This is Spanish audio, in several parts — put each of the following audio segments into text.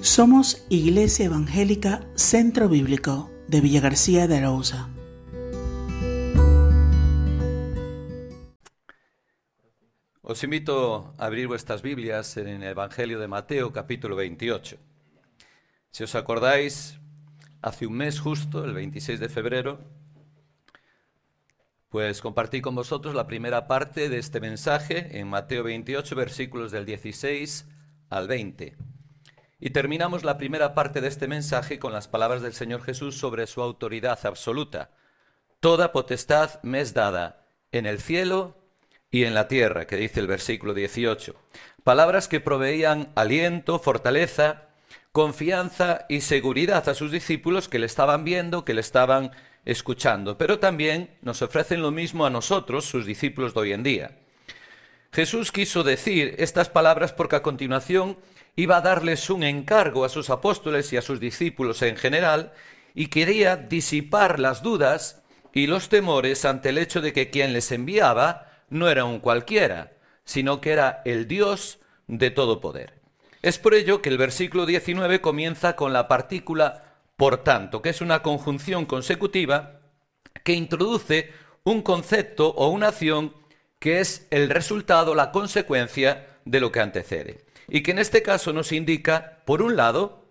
Somos Iglesia Evangélica Centro Bíblico de Villa García de Arauza. Os invito a abrir vuestras Biblias en el Evangelio de Mateo capítulo 28. Si os acordáis, hace un mes justo, el 26 de febrero, pues compartí con vosotros la primera parte de este mensaje en Mateo 28, versículos del 16 al 20. Y terminamos la primera parte de este mensaje con las palabras del Señor Jesús sobre su autoridad absoluta. Toda potestad me es dada en el cielo y en la tierra, que dice el versículo 18. Palabras que proveían aliento, fortaleza, confianza y seguridad a sus discípulos que le estaban viendo, que le estaban escuchando, pero también nos ofrecen lo mismo a nosotros, sus discípulos de hoy en día. Jesús quiso decir estas palabras porque a continuación iba a darles un encargo a sus apóstoles y a sus discípulos en general y quería disipar las dudas y los temores ante el hecho de que quien les enviaba no era un cualquiera, sino que era el Dios de todo poder. Es por ello que el versículo 19 comienza con la partícula por tanto, que es una conjunción consecutiva que introduce un concepto o una acción que es el resultado, la consecuencia de lo que antecede. Y que en este caso nos indica, por un lado,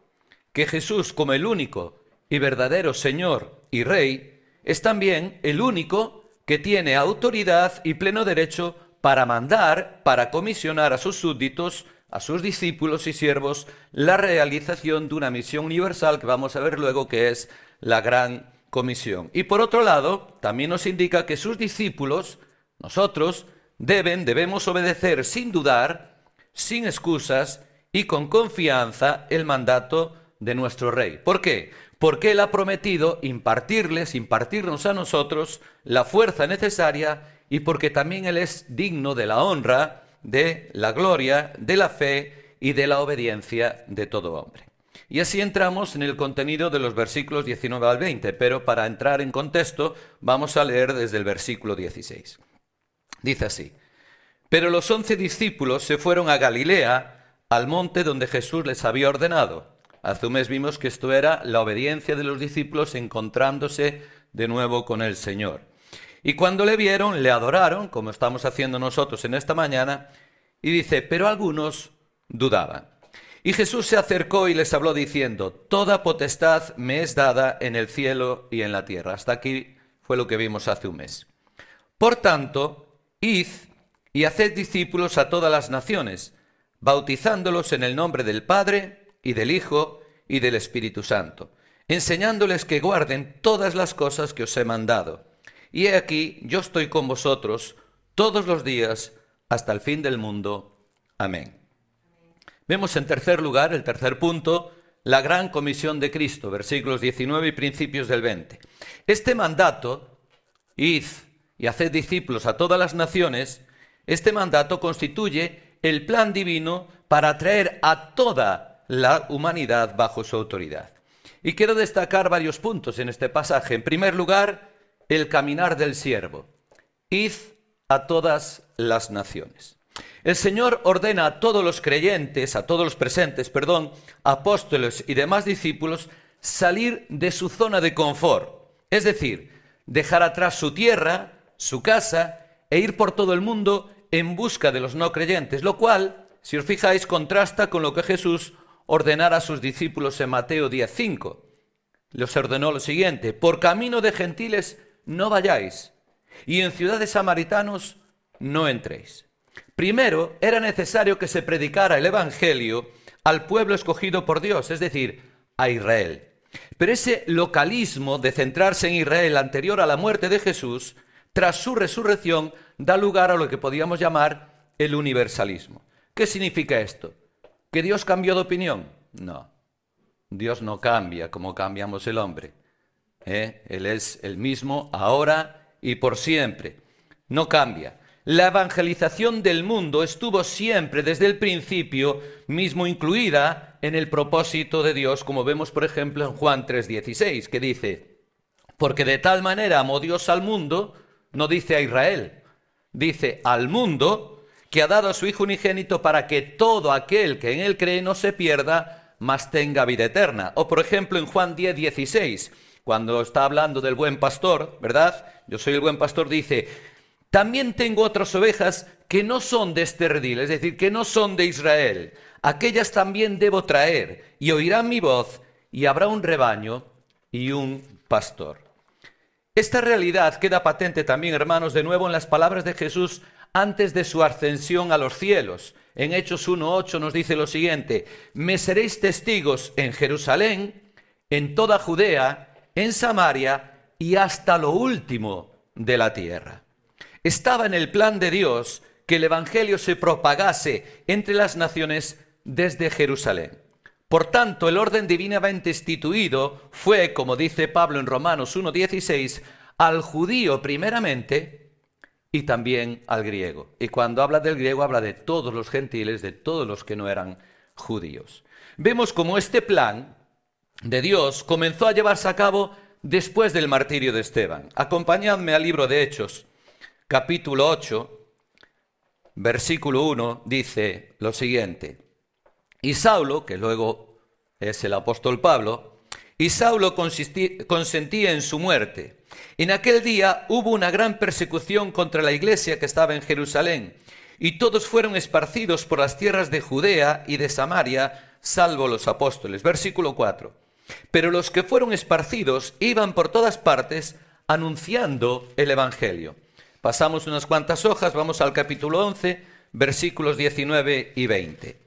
que Jesús como el único y verdadero Señor y Rey, es también el único que tiene autoridad y pleno derecho para mandar, para comisionar a sus súbditos, a sus discípulos y siervos, la realización de una misión universal que vamos a ver luego que es la gran comisión. Y por otro lado, también nos indica que sus discípulos, nosotros, deben, debemos obedecer sin dudar, sin excusas y con confianza el mandato de nuestro rey. ¿Por qué? Porque Él ha prometido impartirles, impartirnos a nosotros la fuerza necesaria y porque también Él es digno de la honra, de la gloria, de la fe y de la obediencia de todo hombre. Y así entramos en el contenido de los versículos 19 al 20, pero para entrar en contexto vamos a leer desde el versículo 16. Dice así, pero los once discípulos se fueron a Galilea, al monte donde Jesús les había ordenado. Hace un mes vimos que esto era la obediencia de los discípulos encontrándose de nuevo con el Señor. Y cuando le vieron, le adoraron, como estamos haciendo nosotros en esta mañana, y dice, pero algunos dudaban. Y Jesús se acercó y les habló diciendo, Toda potestad me es dada en el cielo y en la tierra. Hasta aquí fue lo que vimos hace un mes. Por tanto, id y haced discípulos a todas las naciones, bautizándolos en el nombre del Padre y del Hijo y del Espíritu Santo, enseñándoles que guarden todas las cosas que os he mandado. Y he aquí, yo estoy con vosotros todos los días hasta el fin del mundo. Amén. Vemos en tercer lugar, el tercer punto, la gran comisión de Cristo, versículos 19 y principios del 20. Este mandato, id y haced discípulos a todas las naciones, este mandato constituye el plan divino para atraer a toda la humanidad bajo su autoridad. Y quiero destacar varios puntos en este pasaje. En primer lugar, el caminar del siervo. Id a todas las naciones. El Señor ordena a todos los creyentes, a todos los presentes, perdón, apóstoles y demás discípulos, salir de su zona de confort, es decir, dejar atrás su tierra, su casa, e ir por todo el mundo en busca de los no creyentes, lo cual, si os fijáis, contrasta con lo que Jesús ordenara a sus discípulos en Mateo 10.5. Les ordenó lo siguiente, por camino de gentiles no vayáis, y en ciudades samaritanos no entréis. Primero, era necesario que se predicara el Evangelio al pueblo escogido por Dios, es decir, a Israel. Pero ese localismo de centrarse en Israel anterior a la muerte de Jesús, tras su resurrección, da lugar a lo que podríamos llamar el universalismo. ¿Qué significa esto? ¿Que Dios cambió de opinión? No. Dios no cambia como cambiamos el hombre. ¿eh? Él es el mismo ahora y por siempre. No cambia. La evangelización del mundo estuvo siempre desde el principio mismo incluida en el propósito de Dios, como vemos por ejemplo en Juan 3:16, que dice, porque de tal manera amó Dios al mundo, no dice a Israel, dice al mundo que ha dado a su Hijo unigénito para que todo aquel que en él cree no se pierda, mas tenga vida eterna. O por ejemplo en Juan 10, 16, cuando está hablando del buen pastor, ¿verdad? Yo soy el buen pastor, dice, también tengo otras ovejas que no son de este redil, es decir, que no son de Israel. Aquellas también debo traer, y oirán mi voz, y habrá un rebaño y un pastor. Esta realidad queda patente también, hermanos, de nuevo en las palabras de Jesús antes de su ascensión a los cielos. En Hechos 1.8 nos dice lo siguiente, me seréis testigos en Jerusalén, en toda Judea, en Samaria y hasta lo último de la tierra. Estaba en el plan de Dios que el Evangelio se propagase entre las naciones desde Jerusalén. Por tanto, el orden divinamente instituido fue, como dice Pablo en Romanos 1.16, al judío primeramente y también al griego. Y cuando habla del griego habla de todos los gentiles, de todos los que no eran judíos. Vemos cómo este plan de Dios comenzó a llevarse a cabo después del martirio de Esteban. Acompañadme al libro de Hechos, capítulo 8, versículo 1, dice lo siguiente. Y Saulo, que luego es el apóstol Pablo, y Saulo consentía en su muerte. En aquel día hubo una gran persecución contra la iglesia que estaba en Jerusalén, y todos fueron esparcidos por las tierras de Judea y de Samaria, salvo los apóstoles. Versículo 4. Pero los que fueron esparcidos iban por todas partes anunciando el Evangelio. Pasamos unas cuantas hojas, vamos al capítulo 11, versículos 19 y 20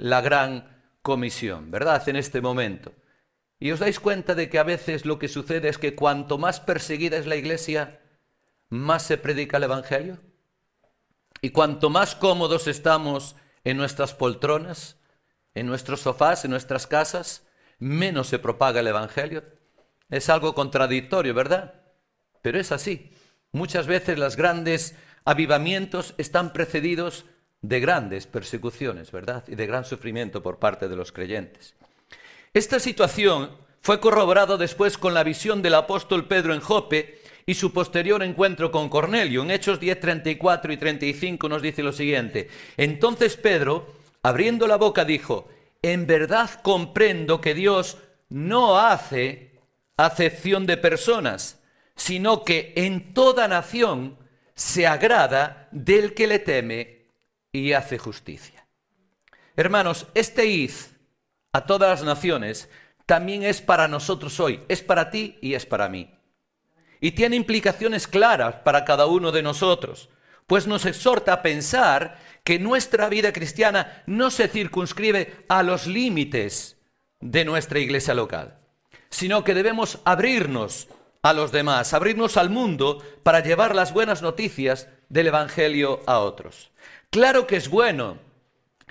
la gran comisión, ¿verdad? En este momento. Y os dais cuenta de que a veces lo que sucede es que cuanto más perseguida es la iglesia, más se predica el Evangelio. Y cuanto más cómodos estamos en nuestras poltronas, en nuestros sofás, en nuestras casas, menos se propaga el Evangelio. Es algo contradictorio, ¿verdad? Pero es así. Muchas veces los grandes avivamientos están precedidos de grandes persecuciones, ¿verdad? Y de gran sufrimiento por parte de los creyentes. Esta situación fue corroborado después con la visión del apóstol Pedro en Jope y su posterior encuentro con Cornelio. En Hechos 10, 34 y 35 nos dice lo siguiente. Entonces Pedro, abriendo la boca, dijo, en verdad comprendo que Dios no hace acepción de personas, sino que en toda nación se agrada del que le teme y hace justicia. Hermanos, este id a todas las naciones también es para nosotros hoy, es para ti y es para mí. Y tiene implicaciones claras para cada uno de nosotros, pues nos exhorta a pensar que nuestra vida cristiana no se circunscribe a los límites de nuestra iglesia local, sino que debemos abrirnos a los demás, abrirnos al mundo para llevar las buenas noticias del Evangelio a otros. Claro que es bueno,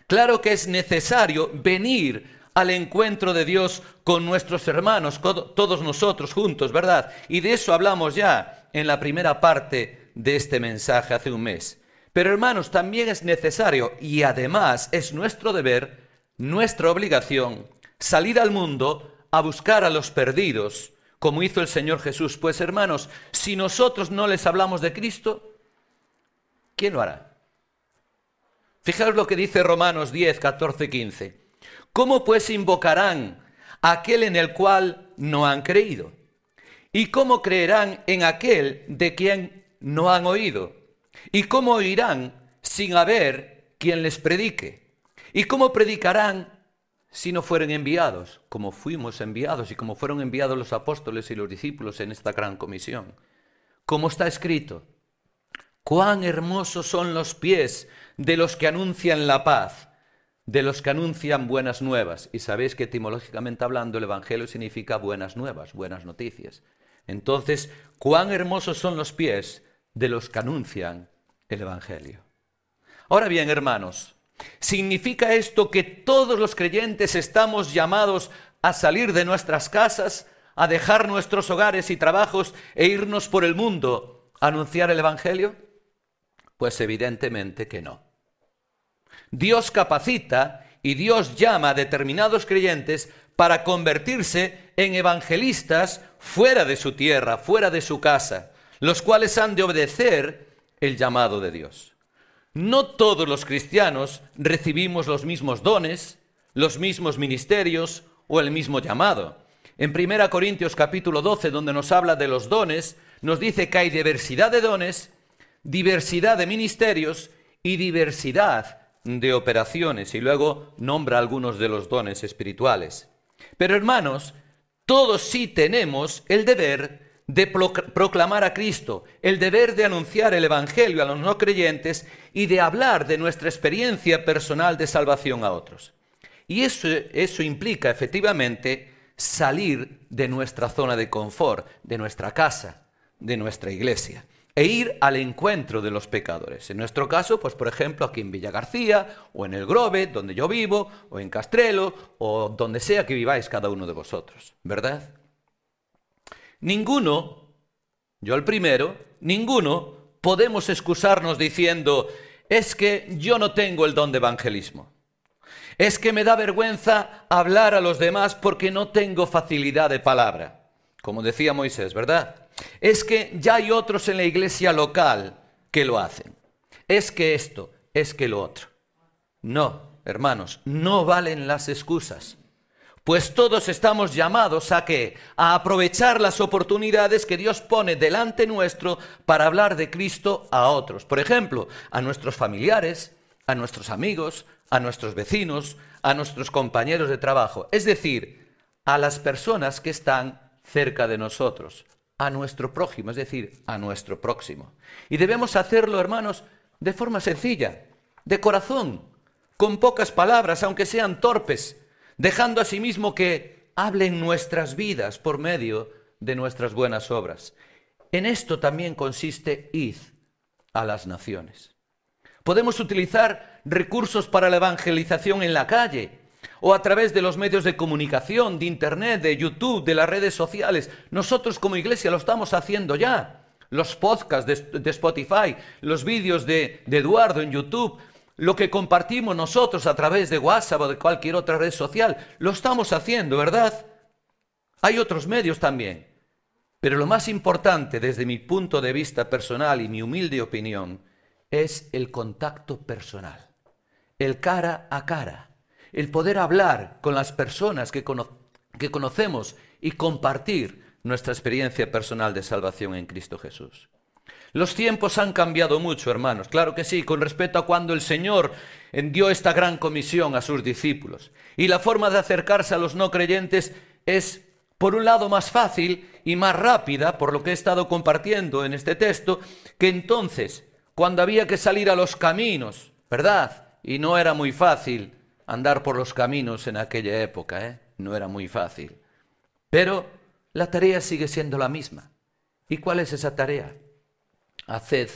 claro que es necesario venir al encuentro de Dios con nuestros hermanos, todos nosotros juntos, ¿verdad? Y de eso hablamos ya en la primera parte de este mensaje hace un mes. Pero hermanos, también es necesario y además es nuestro deber, nuestra obligación, salir al mundo a buscar a los perdidos, como hizo el Señor Jesús. Pues hermanos, si nosotros no les hablamos de Cristo, ¿quién lo hará? Fijaos lo que dice Romanos 10, 14, 15. ¿Cómo pues invocarán a aquel en el cual no han creído? ¿Y cómo creerán en aquel de quien no han oído? ¿Y cómo oirán sin haber quien les predique? ¿Y cómo predicarán si no fueren enviados? Como fuimos enviados y como fueron enviados los apóstoles y los discípulos en esta gran comisión. Como está escrito, cuán hermosos son los pies de los que anuncian la paz, de los que anuncian buenas nuevas. Y sabéis que etimológicamente hablando el Evangelio significa buenas nuevas, buenas noticias. Entonces, cuán hermosos son los pies de los que anuncian el Evangelio. Ahora bien, hermanos, ¿Significa esto que todos los creyentes estamos llamados a salir de nuestras casas, a dejar nuestros hogares y trabajos e irnos por el mundo a anunciar el Evangelio? Pues evidentemente que no. Dios capacita y Dios llama a determinados creyentes para convertirse en evangelistas fuera de su tierra, fuera de su casa, los cuales han de obedecer el llamado de Dios. No todos los cristianos recibimos los mismos dones, los mismos ministerios o el mismo llamado. En 1 Corintios capítulo 12, donde nos habla de los dones, nos dice que hay diversidad de dones, diversidad de ministerios y diversidad de operaciones y luego nombra algunos de los dones espirituales. Pero hermanos, todos sí tenemos el deber de proclamar a Cristo, el deber de anunciar el Evangelio a los no creyentes y de hablar de nuestra experiencia personal de salvación a otros. Y eso, eso implica efectivamente salir de nuestra zona de confort, de nuestra casa, de nuestra iglesia e ir al encuentro de los pecadores. En nuestro caso, pues por ejemplo, aquí en Villa García, o en el Grove, donde yo vivo, o en Castrelo, o donde sea que viváis cada uno de vosotros, ¿verdad? Ninguno, yo el primero, ninguno podemos excusarnos diciendo, es que yo no tengo el don de evangelismo. Es que me da vergüenza hablar a los demás porque no tengo facilidad de palabra. Como decía Moisés, ¿verdad? Es que ya hay otros en la iglesia local que lo hacen. Es que esto, es que lo otro. No, hermanos, no valen las excusas. Pues todos estamos llamados a qué? A aprovechar las oportunidades que Dios pone delante nuestro para hablar de Cristo a otros. Por ejemplo, a nuestros familiares, a nuestros amigos, a nuestros vecinos, a nuestros compañeros de trabajo. Es decir, a las personas que están cerca de nosotros a nuestro prójimo, es decir, a nuestro próximo. Y debemos hacerlo, hermanos, de forma sencilla, de corazón, con pocas palabras, aunque sean torpes, dejando asimismo que hablen nuestras vidas por medio de nuestras buenas obras. En esto también consiste id a las naciones. Podemos utilizar recursos para la evangelización en la calle, o a través de los medios de comunicación, de Internet, de YouTube, de las redes sociales. Nosotros como iglesia lo estamos haciendo ya. Los podcasts de, Spotify, los vídeos de, de Eduardo en YouTube, lo que compartimos nosotros a través de WhatsApp o de cualquier otra red social, lo estamos haciendo, ¿verdad? Hay otros medios también. Pero lo más importante desde mi punto de vista personal y mi humilde opinión es el contacto personal, el cara a cara el poder hablar con las personas que, conocemos y compartir nuestra experiencia personal de salvación en Cristo Jesús. Los tiempos han cambiado mucho, hermanos, claro que sí, con respecto a cuando el Señor dio esta gran comisión a sus discípulos. Y la forma de acercarse a los no creyentes es, por un lado, más fácil y más rápida, por lo que he estado compartiendo en este texto, que entonces, cuando había que salir a los caminos, ¿verdad? Y no era muy fácil andar por los caminos en aquella época, ¿eh? no era muy fácil. Pero la tarea sigue siendo la misma. ¿Y cuál es esa tarea? Haced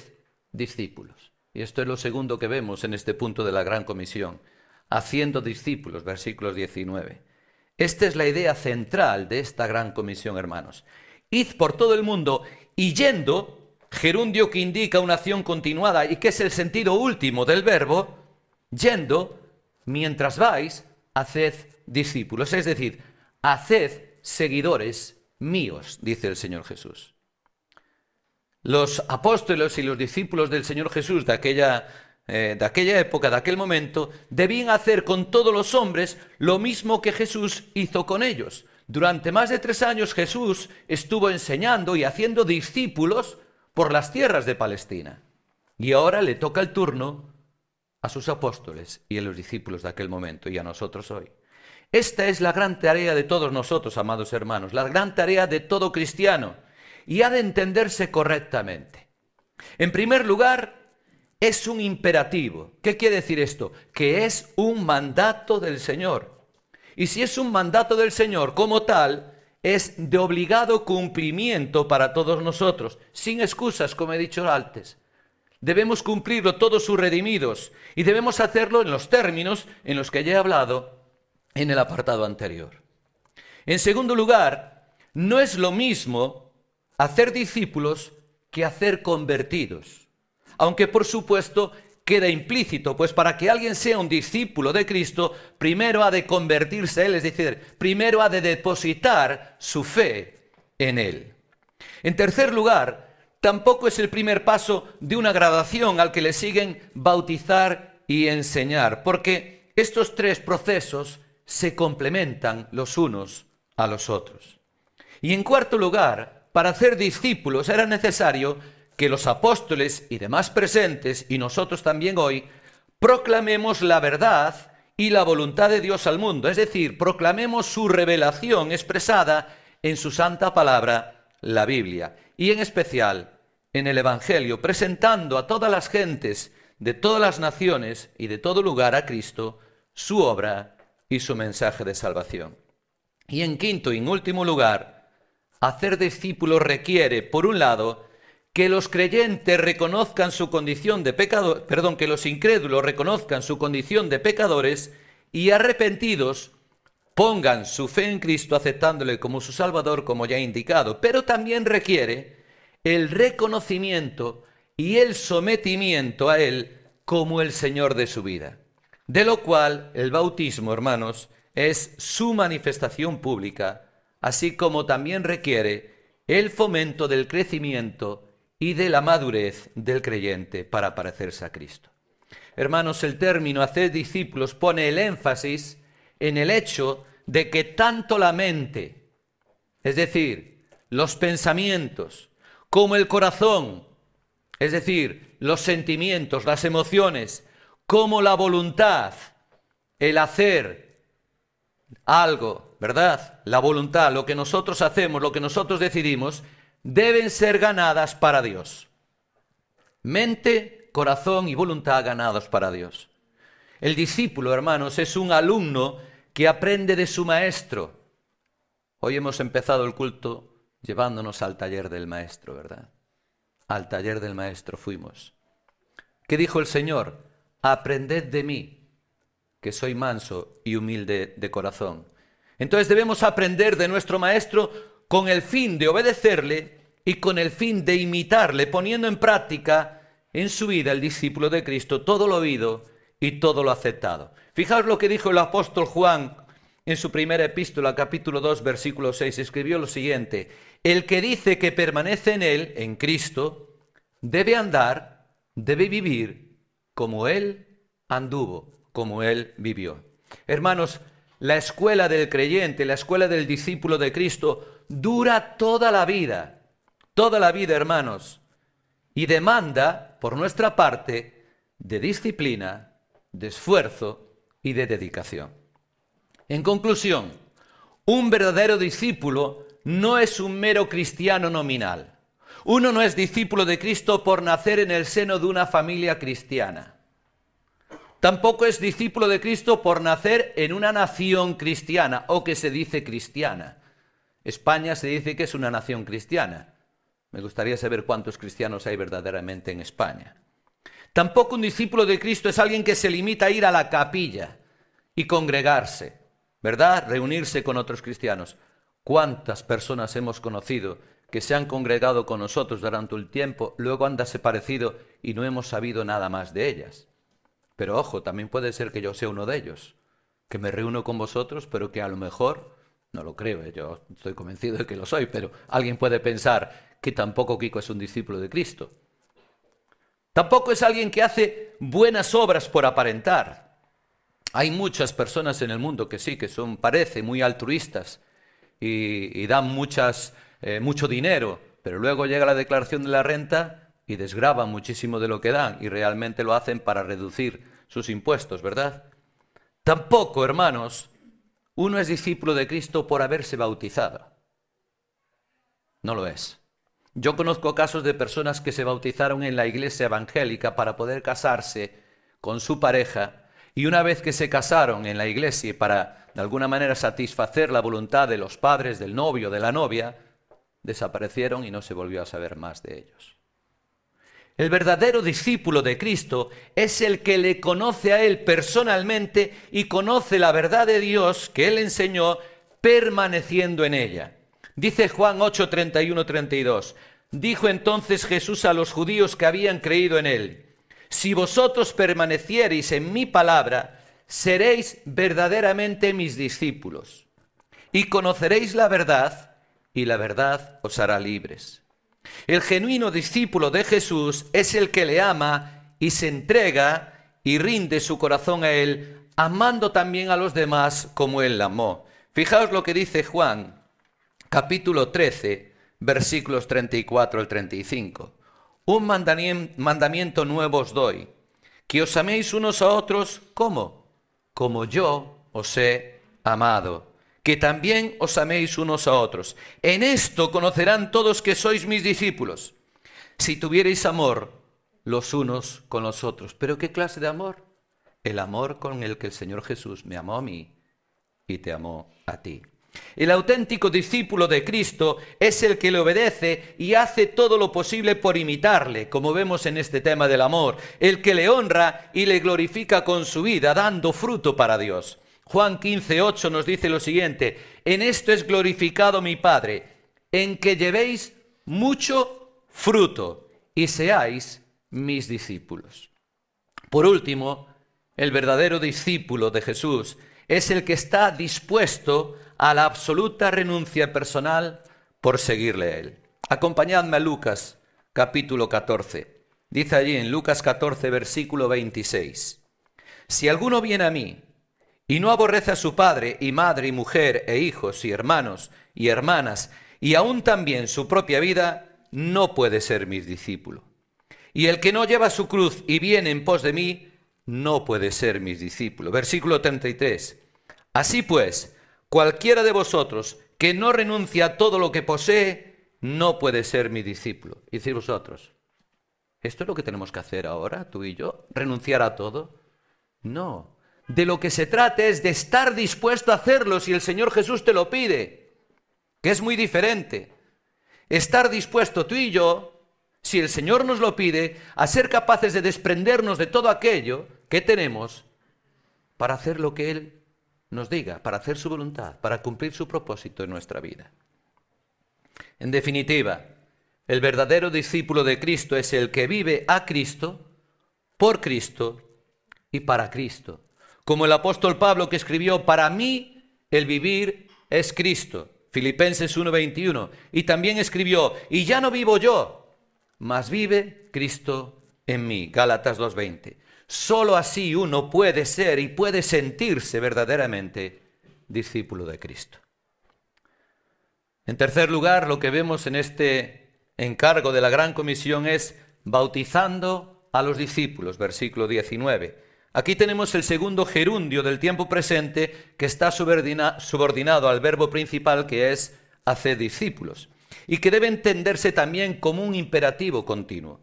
discípulos. Y esto es lo segundo que vemos en este punto de la Gran Comisión. Haciendo discípulos, versículos 19. Esta es la idea central de esta Gran Comisión, hermanos. Id por todo el mundo y yendo, gerundio que indica una acción continuada y que es el sentido último del verbo, yendo, mientras vais, haced discípulos, es decir, haced seguidores míos, dice el Señor Jesús. Los apóstoles y los discípulos del Señor Jesús de aquella, eh, de aquella época, de aquel momento, debían hacer con todos los hombres lo mismo que Jesús hizo con ellos. Durante más de tres años Jesús estuvo enseñando y haciendo discípulos por las tierras de Palestina. Y ahora le toca el turno a sus apóstoles y a los discípulos de aquel momento y a nosotros hoy. Esta es la gran tarea de todos nosotros, amados hermanos, la gran tarea de todo cristiano y ha de entenderse correctamente. En primer lugar, es un imperativo. ¿Qué quiere decir esto? Que es un mandato del Señor. Y si es un mandato del Señor como tal, es de obligado cumplimiento para todos nosotros, sin excusas, como he dicho antes. Debemos cumplirlo todos sus redimidos y debemos hacerlo en los términos en los que ya he hablado en el apartado anterior. En segundo lugar, no es lo mismo hacer discípulos que hacer convertidos. Aunque por supuesto queda implícito, pues para que alguien sea un discípulo de Cristo, primero ha de convertirse él, es decir, primero ha de depositar su fe en él. En tercer lugar, tampoco es el primer paso de una gradación al que le siguen bautizar y enseñar, porque estos tres procesos se complementan los unos a los otros. Y en cuarto lugar, para hacer discípulos era necesario que los apóstoles y demás presentes, y nosotros también hoy, proclamemos la verdad y la voluntad de Dios al mundo, es decir, proclamemos su revelación expresada en su santa palabra, la Biblia, y en especial en el Evangelio, presentando a todas las gentes de todas las naciones y de todo lugar a Cristo, su obra y su mensaje de salvación. Y en quinto y en último lugar, hacer discípulos requiere, por un lado, que los creyentes reconozcan su condición de pecador, perdón, que los incrédulos reconozcan su condición de pecadores y arrepentidos pongan su fe en Cristo aceptándole como su Salvador, como ya he indicado, pero también requiere el reconocimiento y el sometimiento a Él como el Señor de su vida. De lo cual el bautismo, hermanos, es su manifestación pública, así como también requiere el fomento del crecimiento y de la madurez del creyente para parecerse a Cristo. Hermanos, el término hacer discípulos pone el énfasis en el hecho de que tanto la mente, es decir, los pensamientos, como el corazón, es decir, los sentimientos, las emociones, como la voluntad, el hacer algo, ¿verdad? La voluntad, lo que nosotros hacemos, lo que nosotros decidimos, deben ser ganadas para Dios. Mente, corazón y voluntad ganados para Dios. El discípulo, hermanos, es un alumno que aprende de su maestro. Hoy hemos empezado el culto llevándonos al taller del maestro, ¿verdad? Al taller del maestro fuimos. ¿Qué dijo el Señor? Aprended de mí, que soy manso y humilde de corazón. Entonces debemos aprender de nuestro maestro con el fin de obedecerle y con el fin de imitarle, poniendo en práctica en su vida el discípulo de Cristo todo lo oído y todo lo aceptado. Fijaos lo que dijo el apóstol Juan en su primera epístola, capítulo 2, versículo 6, escribió lo siguiente, el que dice que permanece en él, en Cristo, debe andar, debe vivir como él anduvo, como él vivió. Hermanos, la escuela del creyente, la escuela del discípulo de Cristo, dura toda la vida, toda la vida, hermanos, y demanda, por nuestra parte, de disciplina, de esfuerzo y de dedicación. En conclusión, un verdadero discípulo no es un mero cristiano nominal. Uno no es discípulo de Cristo por nacer en el seno de una familia cristiana. Tampoco es discípulo de Cristo por nacer en una nación cristiana o que se dice cristiana. España se dice que es una nación cristiana. Me gustaría saber cuántos cristianos hay verdaderamente en España. Tampoco un discípulo de Cristo es alguien que se limita a ir a la capilla y congregarse, ¿verdad? Reunirse con otros cristianos. ¿Cuántas personas hemos conocido que se han congregado con nosotros durante un tiempo, luego han desaparecido y no hemos sabido nada más de ellas? Pero ojo, también puede ser que yo sea uno de ellos, que me reúno con vosotros, pero que a lo mejor no lo creo, ¿eh? yo estoy convencido de que lo soy, pero alguien puede pensar que tampoco Kiko es un discípulo de Cristo. Tampoco es alguien que hace buenas obras por aparentar. Hay muchas personas en el mundo que sí, que son, parece, muy altruistas y, dan muchas, eh, mucho dinero, pero luego llega la declaración de la renta y desgraban muchísimo de lo que dan y realmente lo hacen para reducir sus impuestos, ¿verdad? Tampoco, hermanos, uno es discípulo de Cristo por haberse bautizado. No lo es. Yo conozco casos de personas que se bautizaron en la iglesia evangélica para poder casarse con su pareja y una vez que se casaron en la iglesia para de alguna manera satisfacer la voluntad de los padres del novio de la novia, desaparecieron y no se volvió a saber más de ellos. El verdadero discípulo de Cristo es el que le conoce a Él personalmente y conoce la verdad de Dios que Él enseñó permaneciendo en ella. Dice Juan 8, 31, 32. Dijo entonces Jesús a los judíos que habían creído en Él, si vosotros permaneciereis en mi palabra, seréis verdaderamente mis discípulos y conoceréis la verdad y la verdad os hará libres. El genuino discípulo de Jesús es el que le ama y se entrega y rinde su corazón a Él, amando también a los demás como Él amó. Fijaos lo que dice Juan, capítulo 13, versículos 34 al 35. Un mandamiento nuevo os doy, que os améis unos a otros, ¿cómo? Como yo os he amado que también os améis unos a otros. En esto conocerán todos que sois mis discípulos, si tuvierais amor los unos con los otros. ¿Pero qué clase de amor? El amor con el que el Señor Jesús me amó a mí y te amó a ti. El auténtico discípulo de Cristo es el que le obedece y hace todo lo posible por imitarle, como vemos en este tema del amor, el que le honra y le glorifica con su vida, dando fruto para Dios. Juan 15, 8 nos dice lo siguiente, en esto es glorificado mi Padre, en que llevéis mucho fruto y seáis mis discípulos. Por último, el verdadero discípulo de Jesús es el que está dispuesto a la absoluta renuncia personal por seguirle a Él. Acompañadme a Lucas capítulo 14. Dice allí en Lucas 14 versículo 26. Si alguno viene a mí y no aborrece a su padre y madre y mujer e hijos y hermanos y hermanas y aún también su propia vida, no puede ser mi discípulo. Y el que no lleva su cruz y viene en pos de mí, no puede ser mi discípulo. Versículo 33. Así pues, cualquiera de vosotros que no renuncia a todo lo que posee, no puede ser mi discípulo. Y decir vosotros, ¿esto es lo que tenemos que hacer ahora, tú y yo? ¿Renunciar a todo? No, de lo que se trata es de estar dispuesto a hacerlo si el Señor Jesús te lo pide, que es muy diferente. Estar dispuesto tú y yo, si el Señor nos lo pide, a ser capaces de desprendernos de todo aquello que tenemos para hacer lo que Él nos diga, para hacer su voluntad, para cumplir su propósito en nuestra vida. En definitiva, el verdadero discípulo de Cristo es el que vive a Cristo, por Cristo y para Cristo como el apóstol Pablo que escribió, para mí el vivir es Cristo, Filipenses 1:21, y también escribió, y ya no vivo yo, mas vive Cristo en mí, Gálatas 2:20. Solo así uno puede ser y puede sentirse verdaderamente discípulo de Cristo. En tercer lugar, lo que vemos en este encargo de la Gran Comisión es bautizando a los discípulos, versículo 19. Aquí tenemos el segundo gerundio del tiempo presente que está subordinado al verbo principal que es hacer discípulos y que debe entenderse también como un imperativo continuo.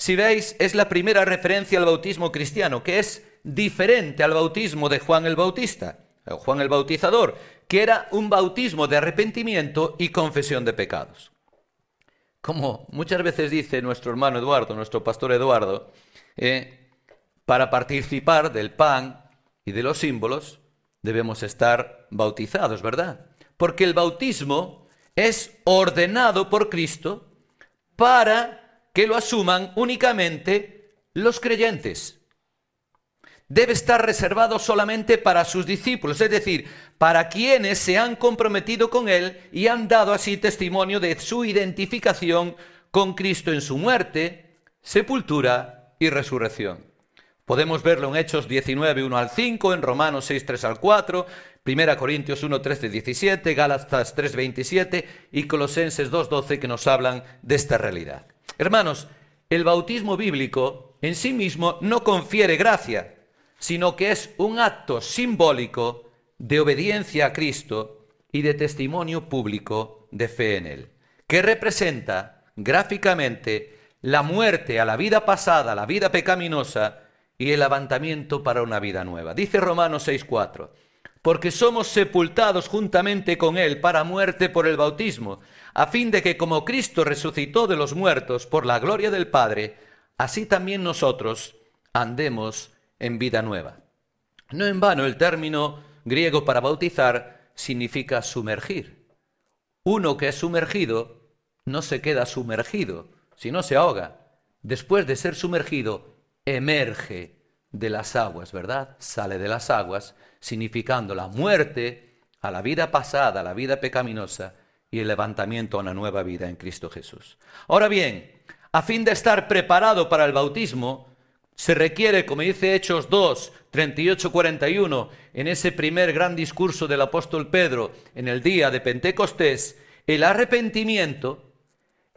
Si veis, es la primera referencia al bautismo cristiano, que es diferente al bautismo de Juan el Bautista, Juan el Bautizador, que era un bautismo de arrepentimiento y confesión de pecados. Como muchas veces dice nuestro hermano Eduardo, nuestro pastor Eduardo, eh, para participar del pan y de los símbolos, debemos estar bautizados, ¿verdad? Porque el bautismo es ordenado por Cristo para que lo asuman únicamente los creyentes. Debe estar reservado solamente para sus discípulos, es decir, para quienes se han comprometido con Él y han dado así testimonio de su identificación con Cristo en su muerte, sepultura y resurrección. Podemos verlo en Hechos 19, 1 al 5, en Romanos 6, 3 al 4, 1 Corintios 1, 13, 17, Gálatas 3, 27 y Colosenses 2, 12 que nos hablan de esta realidad. Hermanos, el bautismo bíblico en sí mismo no confiere gracia, sino que es un acto simbólico de obediencia a Cristo y de testimonio público de fe en Él, que representa gráficamente la muerte a la vida pasada, la vida pecaminosa, y el levantamiento para una vida nueva. Dice Romanos 6:4, porque somos sepultados juntamente con Él para muerte por el bautismo, a fin de que como Cristo resucitó de los muertos por la gloria del Padre, así también nosotros andemos en vida nueva. No en vano el término griego para bautizar significa sumergir. Uno que es sumergido no se queda sumergido, sino se ahoga. Después de ser sumergido, emerge de las aguas, ¿verdad? Sale de las aguas, significando la muerte a la vida pasada, a la vida pecaminosa, y el levantamiento a una nueva vida en Cristo Jesús. Ahora bien, a fin de estar preparado para el bautismo, se requiere, como dice Hechos 2, 38, 41, en ese primer gran discurso del apóstol Pedro en el día de Pentecostés, el arrepentimiento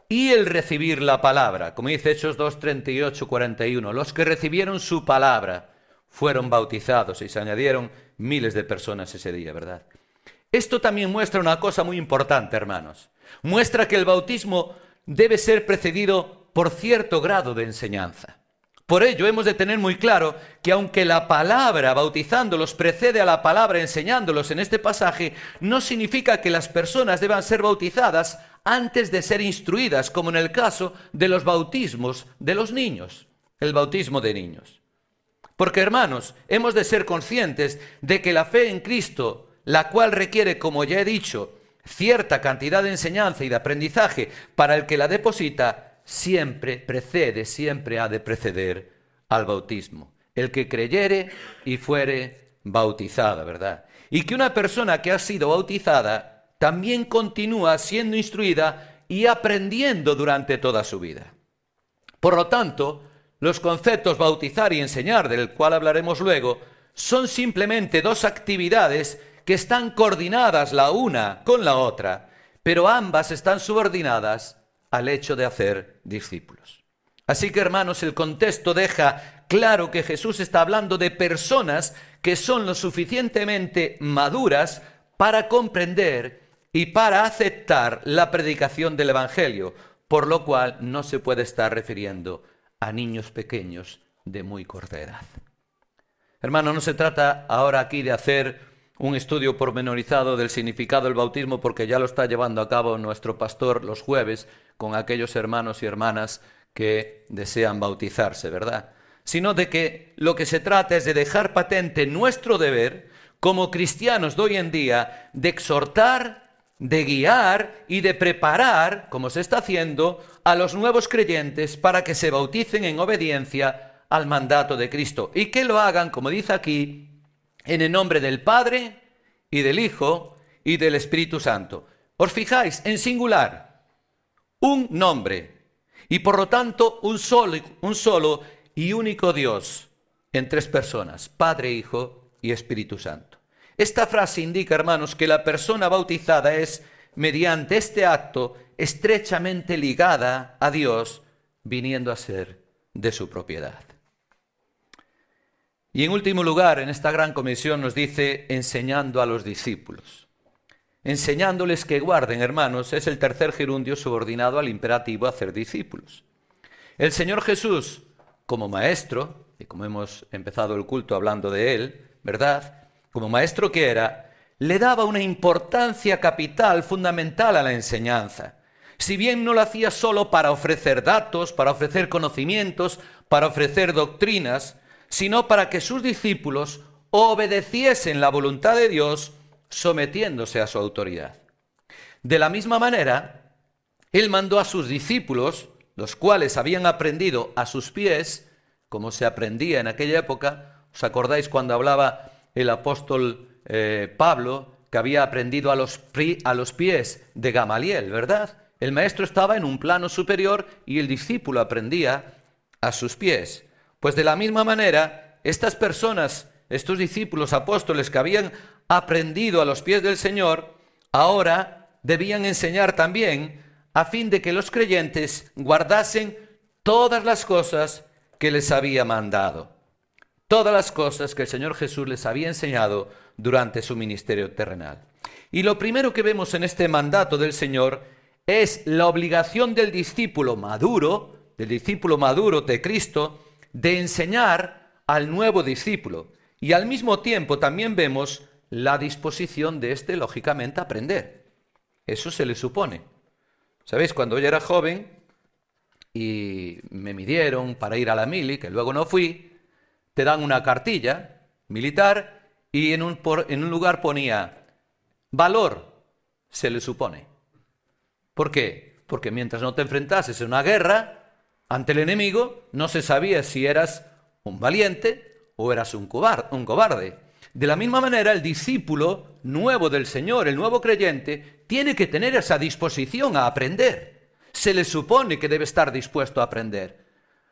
y el recibir la palabra. Como dice Hechos 2, 38, 41, los que recibieron su palabra fueron bautizados y se añadieron miles de personas ese día, ¿verdad? Esto también muestra una cosa muy importante, hermanos. Muestra que el bautismo debe ser precedido por cierto grado de enseñanza. Por ello hemos de tener muy claro que aunque la palabra bautizándolos precede a la palabra enseñándolos en este pasaje, no significa que las personas deban ser bautizadas antes de ser instruidas, como en el caso de los bautismos de los niños, el bautismo de niños. Porque hermanos, hemos de ser conscientes de que la fe en Cristo la cual requiere, como ya he dicho, cierta cantidad de enseñanza y de aprendizaje para el que la deposita, siempre precede, siempre ha de preceder al bautismo. El que creyere y fuere bautizada, ¿verdad? Y que una persona que ha sido bautizada también continúa siendo instruida y aprendiendo durante toda su vida. Por lo tanto, los conceptos bautizar y enseñar, del cual hablaremos luego, son simplemente dos actividades que están coordinadas la una con la otra, pero ambas están subordinadas al hecho de hacer discípulos. Así que hermanos, el contexto deja claro que Jesús está hablando de personas que son lo suficientemente maduras para comprender y para aceptar la predicación del Evangelio, por lo cual no se puede estar refiriendo a niños pequeños de muy corta edad. Hermano, no se trata ahora aquí de hacer un estudio pormenorizado del significado del bautismo porque ya lo está llevando a cabo nuestro pastor los jueves con aquellos hermanos y hermanas que desean bautizarse, ¿verdad? Sino de que lo que se trata es de dejar patente nuestro deber como cristianos de hoy en día de exhortar, de guiar y de preparar, como se está haciendo, a los nuevos creyentes para que se bauticen en obediencia al mandato de Cristo y que lo hagan, como dice aquí, en el nombre del Padre y del Hijo y del Espíritu Santo. Os fijáis, en singular, un nombre y por lo tanto un solo, un solo y único Dios en tres personas, Padre, Hijo y Espíritu Santo. Esta frase indica, hermanos, que la persona bautizada es, mediante este acto, estrechamente ligada a Dios, viniendo a ser de su propiedad. Y en último lugar, en esta gran comisión nos dice enseñando a los discípulos. Enseñándoles que guarden, hermanos, es el tercer gerundio subordinado al imperativo hacer discípulos. El Señor Jesús, como maestro, y como hemos empezado el culto hablando de él, ¿verdad? Como maestro que era, le daba una importancia capital, fundamental a la enseñanza. Si bien no lo hacía solo para ofrecer datos, para ofrecer conocimientos, para ofrecer doctrinas, sino para que sus discípulos obedeciesen la voluntad de Dios sometiéndose a su autoridad. De la misma manera, Él mandó a sus discípulos, los cuales habían aprendido a sus pies, como se aprendía en aquella época, ¿os acordáis cuando hablaba el apóstol eh, Pablo, que había aprendido a los, a los pies de Gamaliel, ¿verdad? El maestro estaba en un plano superior y el discípulo aprendía a sus pies. Pues de la misma manera, estas personas, estos discípulos apóstoles que habían aprendido a los pies del Señor, ahora debían enseñar también a fin de que los creyentes guardasen todas las cosas que les había mandado, todas las cosas que el Señor Jesús les había enseñado durante su ministerio terrenal. Y lo primero que vemos en este mandato del Señor es la obligación del discípulo maduro, del discípulo maduro de Cristo, de enseñar al nuevo discípulo. Y al mismo tiempo también vemos la disposición de este, lógicamente, a aprender. Eso se le supone. ¿Sabéis? Cuando yo era joven y me midieron para ir a la mili, que luego no fui, te dan una cartilla militar y en un, un lugar ponía valor, se le supone. ¿Por qué? Porque mientras no te enfrentases en una guerra ante el enemigo, no se sabía si eras un valiente o eras un cobarde. De la misma manera, el discípulo nuevo del Señor, el nuevo creyente, tiene que tener esa disposición a aprender. Se le supone que debe estar dispuesto a aprender.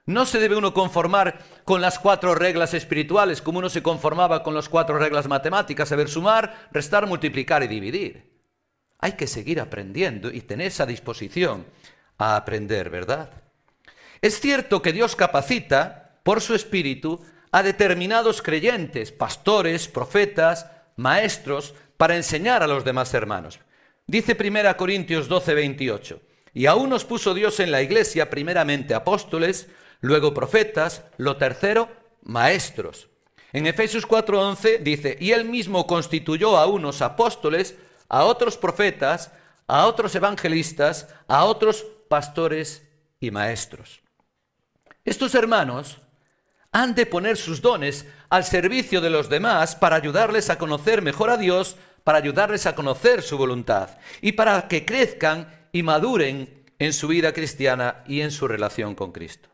No se debe uno conformar con las cuatro reglas espirituales como uno se conformaba con las cuatro reglas matemáticas, saber sumar, restar, multiplicar y dividir. Hay que seguir aprendiendo y tener esa disposición a aprender, ¿verdad? Es cierto que Dios capacita, por su espíritu, a determinados creyentes, pastores, profetas, maestros, para enseñar a los demás hermanos. Dice 1 Corintios 12, 28. Y aún nos puso Dios en la iglesia primeramente apóstoles, luego profetas, lo tercero, maestros. En Efesios 4:11 dice, y él mismo constituyó a unos apóstoles, a otros profetas, a otros evangelistas, a otros pastores y maestros. Estos hermanos han de poner sus dones al servicio de los demás para ayudarles a conocer mejor a Dios, para ayudarles a conocer su voluntad y para que crezcan y maduren en su vida cristiana y en su relación con Cristo.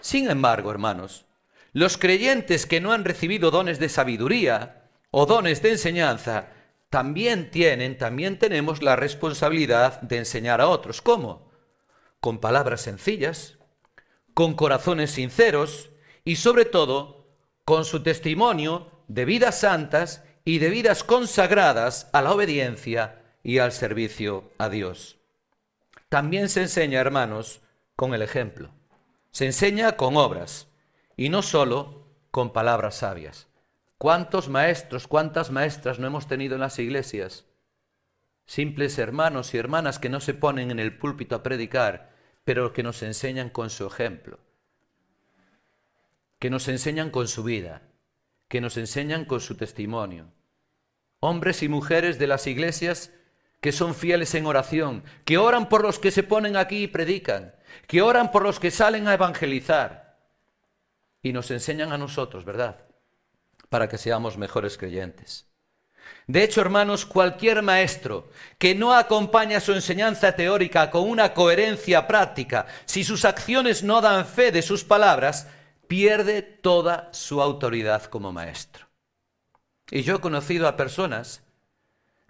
Sin embargo, hermanos, los creyentes que no han recibido dones de sabiduría o dones de enseñanza, también tienen, también tenemos la responsabilidad de enseñar a otros. ¿Cómo? Con palabras sencillas, con corazones sinceros, y sobre todo con su testimonio de vidas santas y de vidas consagradas a la obediencia y al servicio a Dios. También se enseña, hermanos, con el ejemplo. Se enseña con obras y no solo con palabras sabias. ¿Cuántos maestros, cuántas maestras no hemos tenido en las iglesias? Simples hermanos y hermanas que no se ponen en el púlpito a predicar, pero que nos enseñan con su ejemplo que nos enseñan con su vida, que nos enseñan con su testimonio. Hombres y mujeres de las iglesias que son fieles en oración, que oran por los que se ponen aquí y predican, que oran por los que salen a evangelizar y nos enseñan a nosotros, ¿verdad? Para que seamos mejores creyentes. De hecho, hermanos, cualquier maestro que no acompaña su enseñanza teórica con una coherencia práctica, si sus acciones no dan fe de sus palabras, pierde toda su autoridad como maestro. Y yo he conocido a personas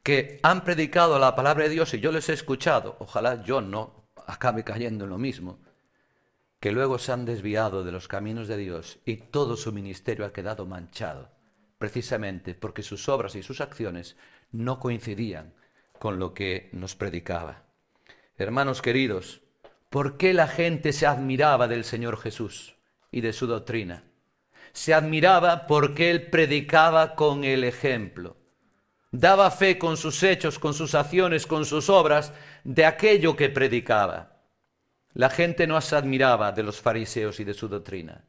que han predicado la palabra de Dios y yo les he escuchado, ojalá yo no acabe cayendo en lo mismo, que luego se han desviado de los caminos de Dios y todo su ministerio ha quedado manchado, precisamente porque sus obras y sus acciones no coincidían con lo que nos predicaba. Hermanos queridos, ¿por qué la gente se admiraba del Señor Jesús? y de su doctrina. Se admiraba porque él predicaba con el ejemplo. Daba fe con sus hechos, con sus acciones, con sus obras de aquello que predicaba. La gente no se admiraba de los fariseos y de su doctrina,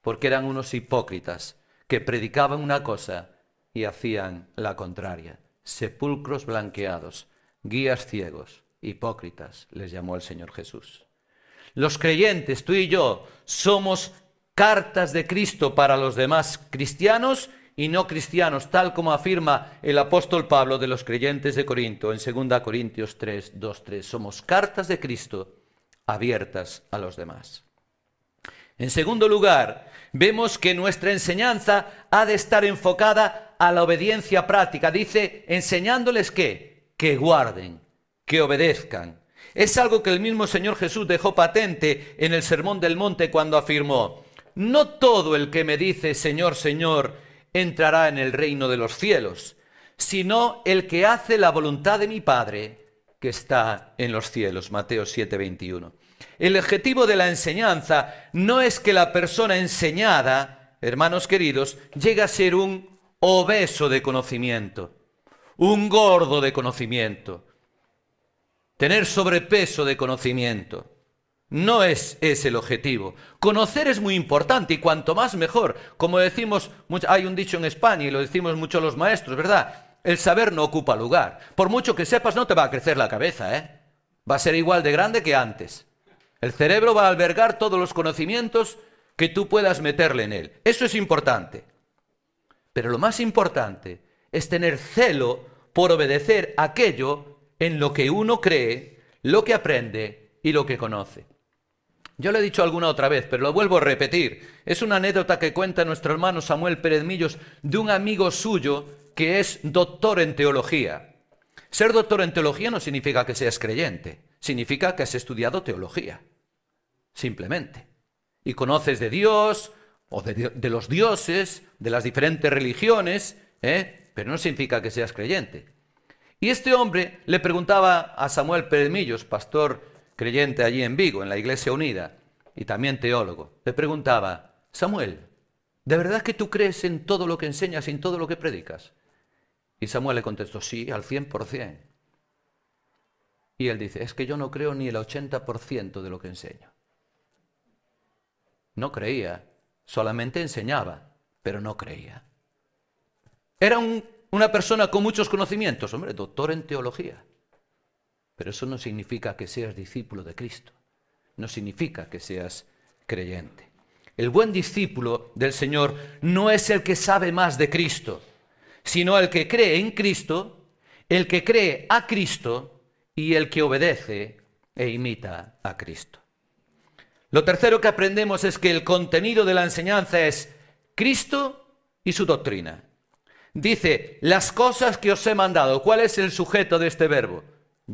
porque eran unos hipócritas que predicaban una cosa y hacían la contraria. Sepulcros blanqueados, guías ciegos, hipócritas, les llamó el Señor Jesús. Los creyentes, tú y yo, somos cartas de Cristo para los demás cristianos y no cristianos, tal como afirma el apóstol Pablo de los creyentes de Corinto en 2 Corintios 3, 2, 3. Somos cartas de Cristo abiertas a los demás. En segundo lugar, vemos que nuestra enseñanza ha de estar enfocada a la obediencia práctica. Dice, enseñándoles que, que guarden, que obedezcan. Es algo que el mismo Señor Jesús dejó patente en el Sermón del Monte cuando afirmó, no todo el que me dice Señor, Señor, entrará en el reino de los cielos, sino el que hace la voluntad de mi Padre que está en los cielos. Mateo 7:21. El objetivo de la enseñanza no es que la persona enseñada, hermanos queridos, llegue a ser un obeso de conocimiento, un gordo de conocimiento, tener sobrepeso de conocimiento. No es ese el objetivo. Conocer es muy importante y cuanto más mejor. Como decimos, hay un dicho en España y lo decimos mucho los maestros, ¿verdad? el saber no ocupa lugar. Por mucho que sepas, no te va a crecer la cabeza, ¿eh? Va a ser igual de grande que antes. El cerebro va a albergar todos los conocimientos que tú puedas meterle en él. Eso es importante. Pero lo más importante es tener celo por obedecer aquello en lo que uno cree, lo que aprende y lo que conoce. Yo lo he dicho alguna otra vez, pero lo vuelvo a repetir. Es una anécdota que cuenta nuestro hermano Samuel Pérez Millos de un amigo suyo que es doctor en teología. Ser doctor en teología no significa que seas creyente, significa que has estudiado teología. Simplemente. Y conoces de Dios, o de, los dioses, de las diferentes religiones, ¿eh? pero no significa que seas creyente. Y este hombre le preguntaba a Samuel Pérez Millos, pastor creyente allí en Vigo, en la Iglesia Unida, y también teólogo, le preguntaba, Samuel, ¿de verdad que tú crees en todo lo que enseñas y en todo lo que predicas? Y Samuel le contestó, sí, al 100%. Y él dice, es que yo no creo ni el 80% de lo que enseño. No creía, solamente enseñaba, pero no creía. Era una persona con muchos conocimientos, hombre, doctor en teología. Pero eso no significa que seas discípulo de Cristo. No significa que seas creyente. El buen discípulo del Señor no es el que sabe más de Cristo, sino el que cree en Cristo, el que cree a Cristo y el que obedece e imita a Cristo. Lo tercero que aprendemos es que el contenido de la enseñanza es Cristo y su doctrina. Dice, las cosas que os he mandado. ¿Cuál es el sujeto de este verbo?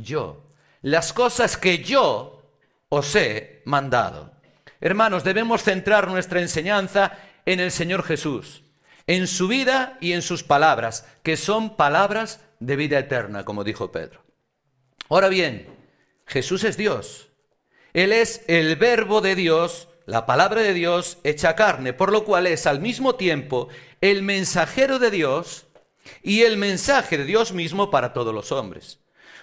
Yo. Las cosas que yo os he mandado. Hermanos, debemos centrar nuestra enseñanza en el Señor Jesús, en su vida y en sus palabras, que son palabras de vida eterna, como dijo Pedro. Ahora bien, Jesús es Dios. Él es el verbo de Dios, la palabra de Dios hecha carne, por lo cual es al mismo tiempo el mensajero de Dios y el mensaje de Dios mismo para todos los hombres.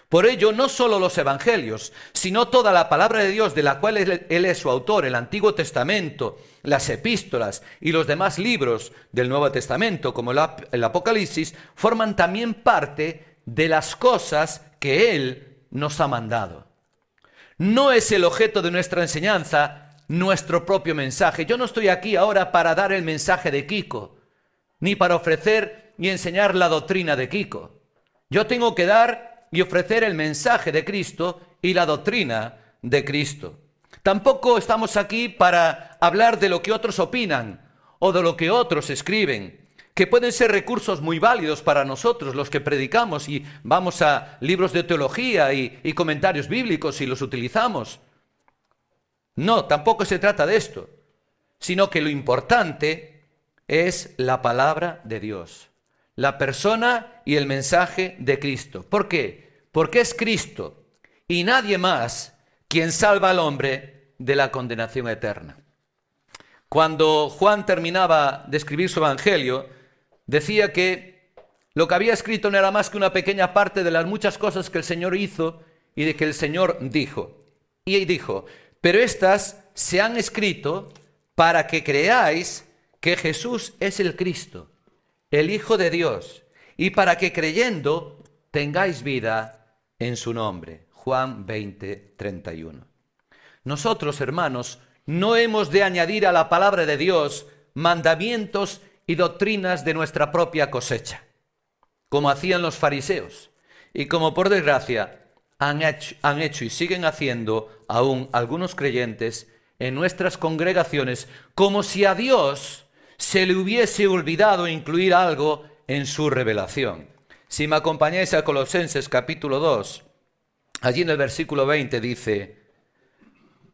Por ello, no solo los evangelios, sino toda la palabra de Dios de la cual él, es su autor, el Antiguo Testamento, las epístolas y los demás libros del Nuevo Testamento, como el Apocalipsis, forman también parte de las cosas que Él nos ha mandado. No es el objeto de nuestra enseñanza nuestro propio mensaje. Yo no estoy aquí ahora para dar el mensaje de Kiko, ni para ofrecer y enseñar la doctrina de Kiko. Yo tengo que dar y ofrecer el mensaje de Cristo y la doctrina de Cristo. Tampoco estamos aquí para hablar de lo que otros opinan o de lo que otros escriben que pueden ser recursos muy válidos para nosotros, los que predicamos y vamos a libros de teología y, comentarios bíblicos y los utilizamos. No, tampoco se trata de esto, sino que lo importante es la palabra de Dios, la persona y el mensaje de Cristo. ¿Por qué? Porque es Cristo y nadie más quien salva al hombre de la condenación eterna. Cuando Juan terminaba de escribir su evangelio, decía que lo que había escrito no era más que una pequeña parte de las muchas cosas que el Señor hizo y de que el Señor dijo. Y dijo, pero estas se han escrito para que creáis que Jesús es el Cristo, el Hijo de Dios, y para que creyendo tengáis vida en su nombre. Juan 20, 31. Nosotros, hermanos, no hemos de añadir a la palabra de Dios mandamientos y doctrinas de nuestra propia cosecha, como hacían los fariseos y como por desgracia han hecho, han hecho y siguen haciendo aún algunos creyentes en nuestras congregaciones, como si a Dios se le hubiese olvidado incluir algo en su revelación. Si me acompañáis a Colosenses capítulo 2, allí en el versículo 20 dice,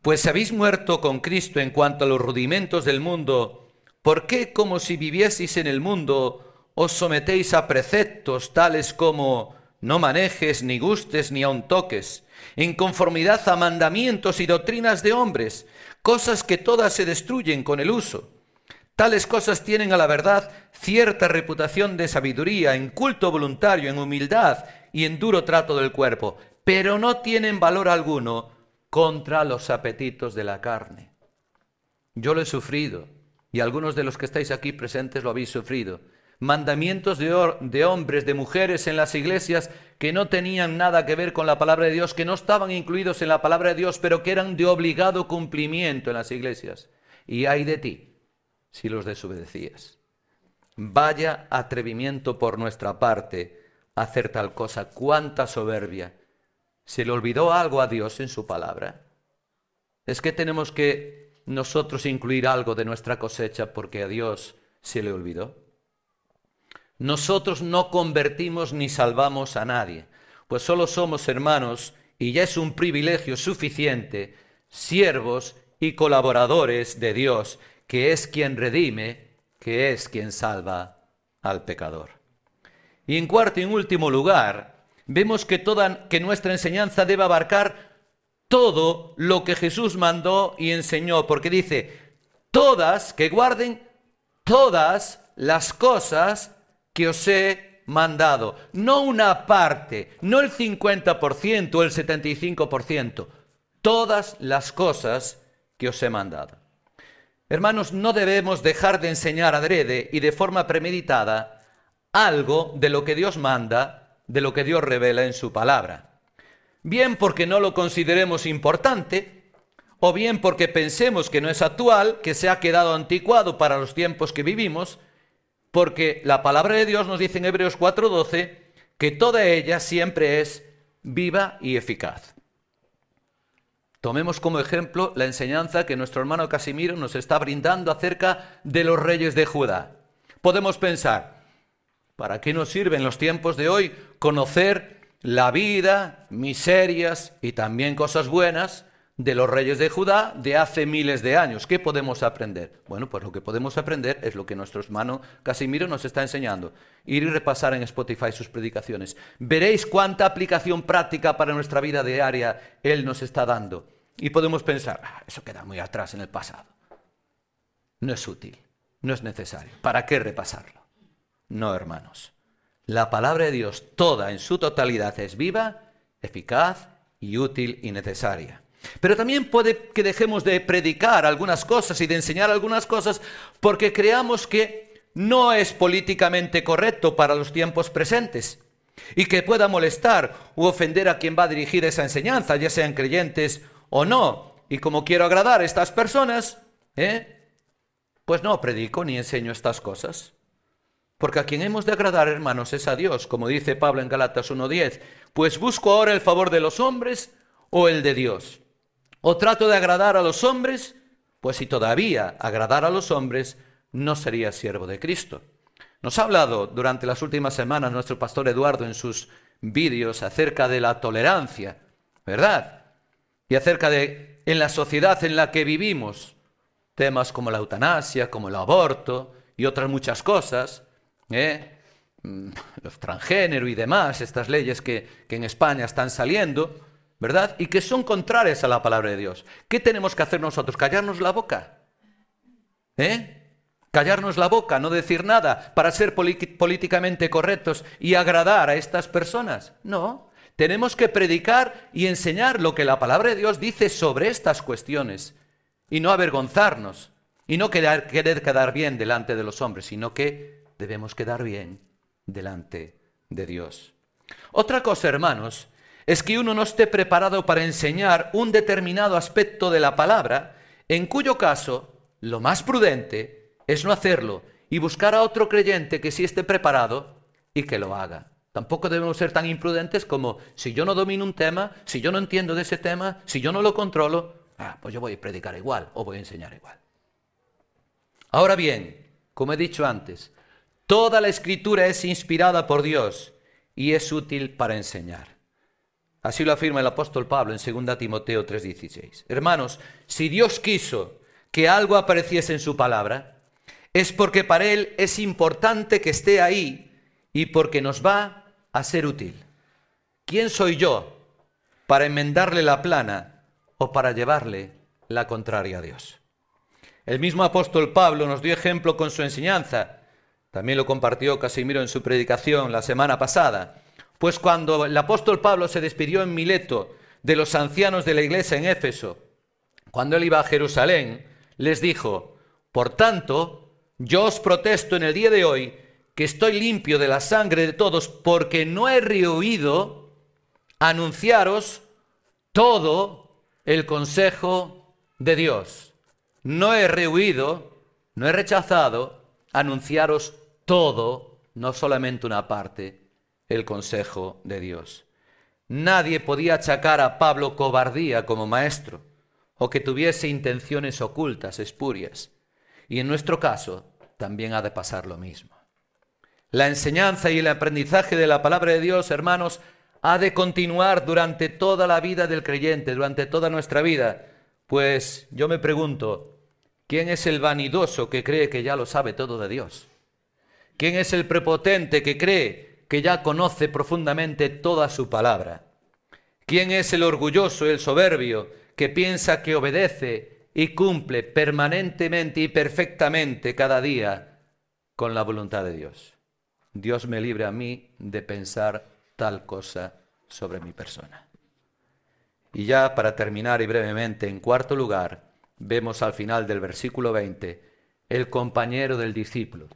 pues habéis muerto con Cristo en cuanto a los rudimentos del mundo, ¿Por qué, como si vivieseis en el mundo, os sometéis a preceptos tales como no manejes, ni gustes, ni aun toques, en conformidad a mandamientos y doctrinas de hombres, cosas que todas se destruyen con el uso? Tales cosas tienen a la verdad cierta reputación de sabiduría, en culto voluntario, en humildad y en duro trato del cuerpo, pero no tienen valor alguno contra los apetitos de la carne. Yo lo he sufrido y algunos de los que estáis aquí presentes lo habéis sufrido. mandamientos de, hombres, de mujeres en las iglesias que no tenían nada que ver con la palabra de Dios, que no estaban incluidos en la palabra de Dios, pero que eran de obligado cumplimiento en las iglesias. Y hay de ti si los desobedecías. Vaya atrevimiento por nuestra parte hacer tal cosa. Cuánta soberbia. ¿Se le olvidó algo a Dios en su palabra? Es que tenemos que nosotros incluir algo de nuestra cosecha porque a Dios se le olvidó. Nosotros no convertimos ni salvamos a nadie, pues solo somos hermanos y ya es un privilegio suficiente, siervos y colaboradores de Dios, que es quien redime, que es quien salva al pecador. Y en cuarto y en último lugar, vemos que, toda, que nuestra enseñanza debe abarcar todo lo que Jesús mandó y enseñó, porque dice, todas, que guarden todas las cosas que os he mandado, no una parte, no el 50% o el 75%, todas las cosas que os he mandado. Hermanos, no debemos dejar de enseñar adrede y de forma premeditada algo de lo que Dios manda, de lo que Dios revela en su palabra. Bien porque no lo consideremos importante, o bien porque pensemos que no es actual, que se ha quedado anticuado para los tiempos que vivimos, porque la palabra de Dios nos dice en Hebreos 4:12 que toda ella siempre es viva y eficaz. Tomemos como ejemplo la enseñanza que nuestro hermano Casimiro nos está brindando acerca de los reyes de Judá. Podemos pensar, ¿para qué nos sirve en los tiempos de hoy conocer la vida, miserias y también cosas buenas de los reyes de Judá de hace miles de años? ¿Qué podemos aprender? Bueno, pues lo que podemos aprender es lo que nuestro hermano Casimiro nos está enseñando. Ir y repasar en Spotify sus predicaciones. Veréis cuánta aplicación práctica para nuestra vida diaria él nos está dando. Y podemos pensar, ah, eso queda muy atrás en el pasado. No es útil, no es necesario. ¿Para qué repasarlo? No, hermanos. La palabra de Dios toda en su totalidad es viva, eficaz y útil y necesaria. Pero también puede que dejemos de predicar algunas cosas y de enseñar algunas cosas porque creamos que no es políticamente correcto para los tiempos presentes y que pueda molestar u ofender a quien va a dirigir esa enseñanza, ya sean creyentes o no. Y como quiero agradar a estas personas, ¿eh? pues no predico ni enseño estas cosas. Porque a quien hemos de agradar, hermanos, es a Dios, como dice Pablo en Galatas 1.10. Pues busco ahora el favor de los hombres o el de Dios. O trato de agradar a los hombres, pues si todavía agradar a los hombres, no sería siervo de Cristo. Nos ha hablado durante las últimas semanas nuestro pastor Eduardo en sus vídeos acerca de la tolerancia, ¿verdad? Y acerca de en la sociedad en la que vivimos, temas como la eutanasia, como el aborto y otras muchas cosas, ¿eh? Mm, los transgénero y demás, estas leyes que, que en España están saliendo, ¿verdad? Y que son contrarias a la palabra de Dios. ¿Qué tenemos que hacer nosotros? ¿Callarnos la boca? ¿Eh? Callarnos la boca, no decir nada para ser políticamente correctos y agradar a estas personas. No, tenemos que predicar y enseñar lo que la palabra de Dios dice sobre estas cuestiones y no avergonzarnos y no querer, querer quedar bien delante de los hombres, sino que debemos quedar bien delante de Dios. Otra cosa, hermanos, es que uno no esté preparado para enseñar un determinado aspecto de la palabra, en cuyo caso lo más prudente es no hacerlo y buscar a otro creyente que sí esté preparado y que lo haga. Tampoco debemos ser tan imprudentes como si yo no domino un tema, si yo no entiendo de ese tema, si yo no lo controlo, ah, pues yo voy a predicar igual o voy a enseñar igual. Ahora bien, como he dicho antes, toda la escritura es inspirada por Dios y es útil para enseñar. Así lo afirma el apóstol Pablo en 2 Timoteo 3:16. Hermanos, si Dios quiso que algo apareciese en su palabra, es porque para Él es importante que esté ahí y porque nos va a ser útil. ¿Quién soy yo para enmendarle la plana o para llevarle la contraria a Dios? El mismo apóstol Pablo nos dio ejemplo con su enseñanza. También lo compartió Casimiro en su predicación la semana pasada. Pues cuando el apóstol Pablo se despidió en Mileto de los ancianos de la iglesia en Éfeso, cuando él iba a Jerusalén, les dijo, por tanto, yo os protesto en el día de hoy que estoy limpio de la sangre de todos, porque no he rehuido anunciaros todo el consejo de Dios. No he rehuido, no he rechazado anunciaros todo, no solamente una parte, el consejo de Dios. Nadie podía achacar a Pablo cobardía como maestro o que tuviese intenciones ocultas, espurias. Y en nuestro caso también ha de pasar lo mismo. La enseñanza y el aprendizaje de la palabra de Dios, hermanos, ha de continuar durante toda la vida del creyente, durante toda nuestra vida. Pues yo me pregunto, ¿quién es el vanidoso que cree que ya lo sabe todo de Dios? ¿Quién es el prepotente que cree que ya conoce profundamente toda su palabra? ¿Quién es el orgulloso, el soberbio, que piensa que obedece y cumple permanentemente y perfectamente cada día con la voluntad de Dios? Dios me libre a mí de pensar tal cosa sobre mi persona. Y ya para terminar y brevemente, en cuarto lugar, vemos al final del versículo 20 el compañero del discípulo.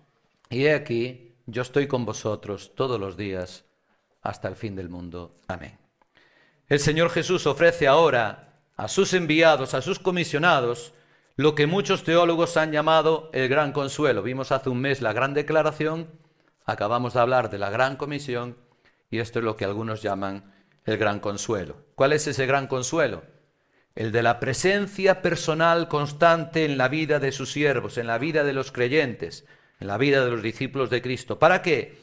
Y he aquí, yo estoy con vosotros todos los días hasta el fin del mundo. Amén. El Señor Jesús ofrece ahora a sus enviados, a sus comisionados, lo que muchos teólogos han llamado el gran consuelo. Vimos hace un mes la gran declaración, acabamos de hablar de la gran comisión y esto es lo que algunos llaman el gran consuelo. ¿Cuál es ese gran consuelo? El de la presencia personal constante en la vida de sus siervos, en la vida de los creyentes, en la vida de los discípulos de Cristo. ¿Para qué?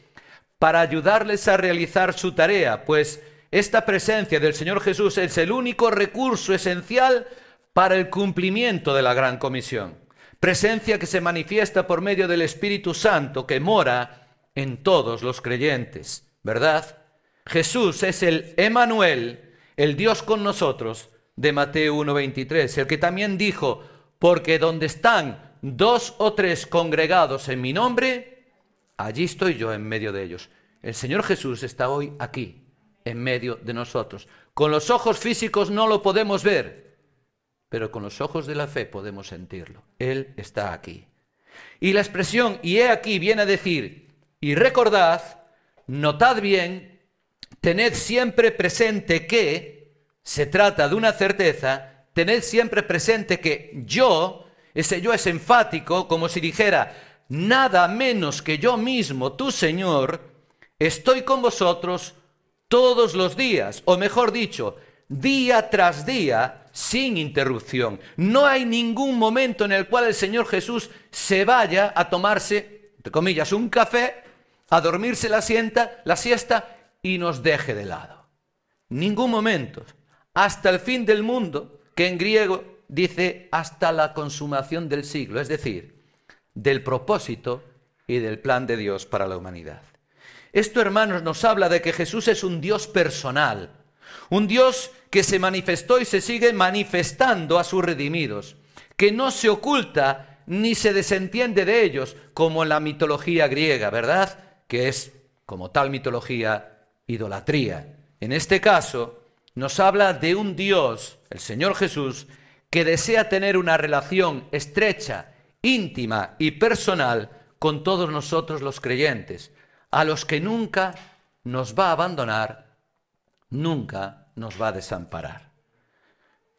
Para ayudarles a realizar su tarea, pues esta presencia del Señor Jesús es el único recurso esencial para el cumplimiento de la gran comisión. Presencia que se manifiesta por medio del Espíritu Santo que mora en todos los creyentes, ¿verdad? Jesús es el Emanuel, el Dios con nosotros de Mateo 1:23, el que también dijo, porque donde están dos o tres congregados en mi nombre, allí estoy yo en medio de ellos. El Señor Jesús está hoy aquí, en medio de nosotros. Con los ojos físicos no lo podemos ver, pero con los ojos de la fe podemos sentirlo. Él está aquí. Y la expresión, y he aquí, viene a decir, y recordad, notad bien, tened siempre presente que se trata de una certeza, tened siempre presente que yo, ese yo es enfático, como si dijera, nada menos que yo mismo, tu Señor, estoy con vosotros todos los días, o mejor dicho, día tras día, sin interrupción. No hay ningún momento en el cual el Señor Jesús se vaya a tomarse, entre comillas, un café, a dormirse la siesta, la siesta y nos deje de lado. Ningún momento. Hasta el fin del mundo, que en griego dice hasta la consumación del siglo, es decir, del propósito y del plan de Dios para la humanidad. Esto, hermanos, nos habla de que Jesús es un Dios personal, un Dios que se manifestó y se sigue manifestando a sus redimidos, que no se oculta ni se desentiende de ellos, como en la mitología griega, ¿verdad? Que es, como tal mitología, idolatría. En este caso, nos habla de un Dios, el Señor Jesús, que desea tener una relación estrecha, íntima y personal con todos nosotros los creyentes, a los que nunca nos va a abandonar, nunca nos va a desamparar.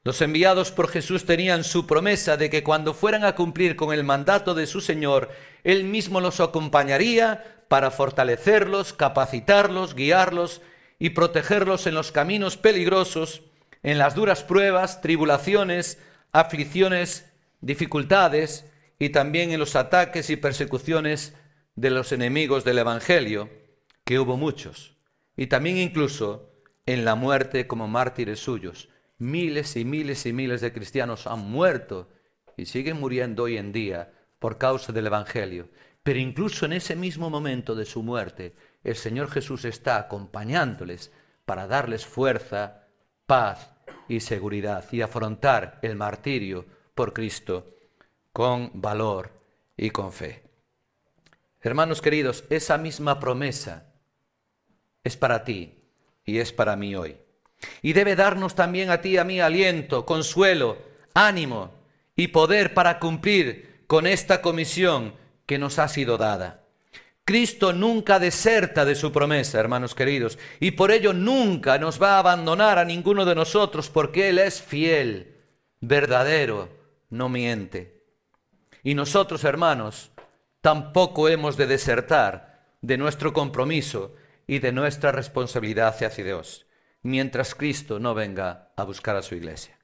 Los enviados por Jesús tenían su promesa de que cuando fueran a cumplir con el mandato de su Señor, Él mismo los acompañaría para fortalecerlos, capacitarlos, guiarlos y protegerlos en los caminos peligrosos, en las duras pruebas, tribulaciones, aflicciones, dificultades y también en los ataques y persecuciones de los enemigos del Evangelio, que hubo muchos, y también incluso en la muerte como mártires suyos. Miles y miles y miles de cristianos han muerto y siguen muriendo hoy en día por causa del Evangelio. Pero incluso en ese mismo momento de su muerte, el Señor Jesús está acompañándoles para darles fuerza, paz y seguridad y afrontar el martirio por Cristo con valor y con fe. Hermanos queridos, esa misma promesa es para ti y es para mí hoy. Y debe darnos también a ti y a mí aliento, consuelo, ánimo y poder para cumplir con esta comisión que nos ha sido dada. Cristo nunca deserta de su promesa, hermanos queridos, y por ello nunca nos va a abandonar a ninguno de nosotros, porque Él es fiel, verdadero, no miente. Y nosotros, hermanos, tampoco hemos de desertar de nuestro compromiso y de nuestra responsabilidad hacia Dios, mientras Cristo no venga a buscar a su iglesia.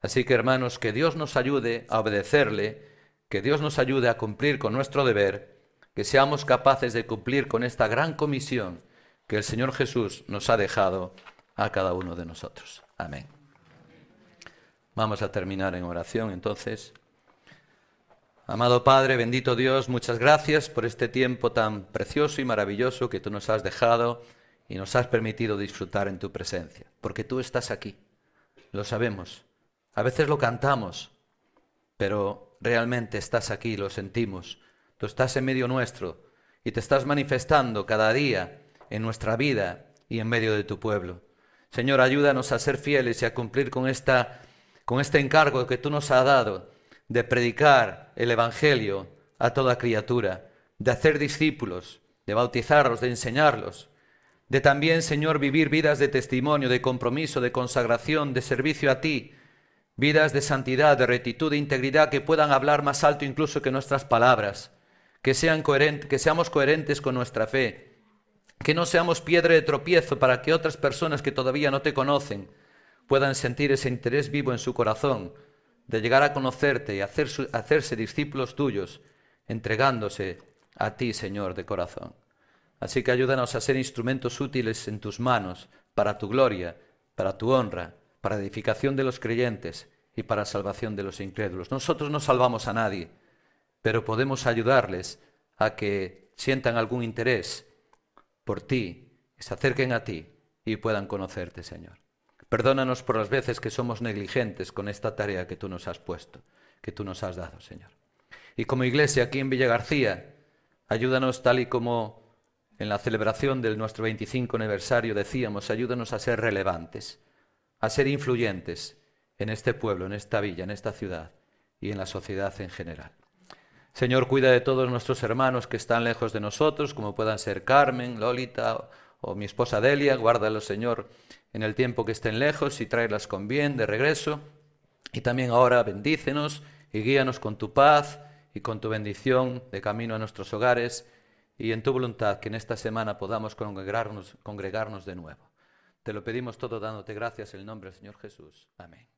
Así que, hermanos, que Dios nos ayude a obedecerle, que Dios nos ayude a cumplir con nuestro deber, que seamos capaces de cumplir con esta gran comisión que el Señor Jesús nos ha dejado a cada uno de nosotros. Amén. Vamos a terminar en oración entonces. Amado Padre, bendito Dios, muchas gracias por este tiempo tan precioso y maravilloso que tú nos has dejado y nos has permitido disfrutar en tu presencia, porque tú estás aquí, lo sabemos. A veces lo cantamos, pero realmente estás aquí, lo sentimos Tú estás en medio nuestro y te estás manifestando cada día en nuestra vida y en medio de tu pueblo. Señor, ayúdanos a ser fieles y a cumplir con, esta, con este encargo que tú nos has dado de predicar el Evangelio a toda criatura, de hacer discípulos, de bautizarlos, de enseñarlos, de también, Señor, vivir vidas de testimonio, de compromiso, de consagración, de servicio a ti, vidas de santidad, de rectitud, de integridad que puedan hablar más alto incluso que nuestras palabras que, sean coherentes, que seamos coherentes con nuestra fe, que no seamos piedra de tropiezo para que otras personas que todavía no te conocen puedan sentir ese interés vivo en su corazón de llegar a conocerte y hacerse discípulos tuyos, entregándose a ti, Señor, de corazón. Así que ayúdanos a ser instrumentos útiles en tus manos para tu gloria, para tu honra, para edificación de los creyentes y para salvación de los incrédulos. Nosotros no salvamos a nadie, pero podemos ayudarles a que sientan algún interés por ti, se acerquen a ti y puedan conocerte, Señor. Perdónanos por las veces que somos negligentes con esta tarea que tú nos has puesto, que tú nos has dado, Señor. Y como iglesia aquí en Villa García, ayúdanos tal y como en la celebración del nuestro 25 aniversario decíamos, ayúdanos a ser relevantes, a ser influyentes en este pueblo, en esta villa, en esta ciudad y en la sociedad en general. Señor, cuida de todos nuestros hermanos que están lejos de nosotros, como puedan ser Carmen, Lolita o mi esposa Delia. Guárdalos, Señor, en el tiempo que estén lejos y tráelas con bien de regreso. Y también ahora bendícenos y guíanos con tu paz y con tu bendición de camino a nuestros hogares y en tu voluntad que en esta semana podamos congregarnos, congregarnos de nuevo. Te lo pedimos todo dándote gracias en el nombre del Señor Jesús. Amén.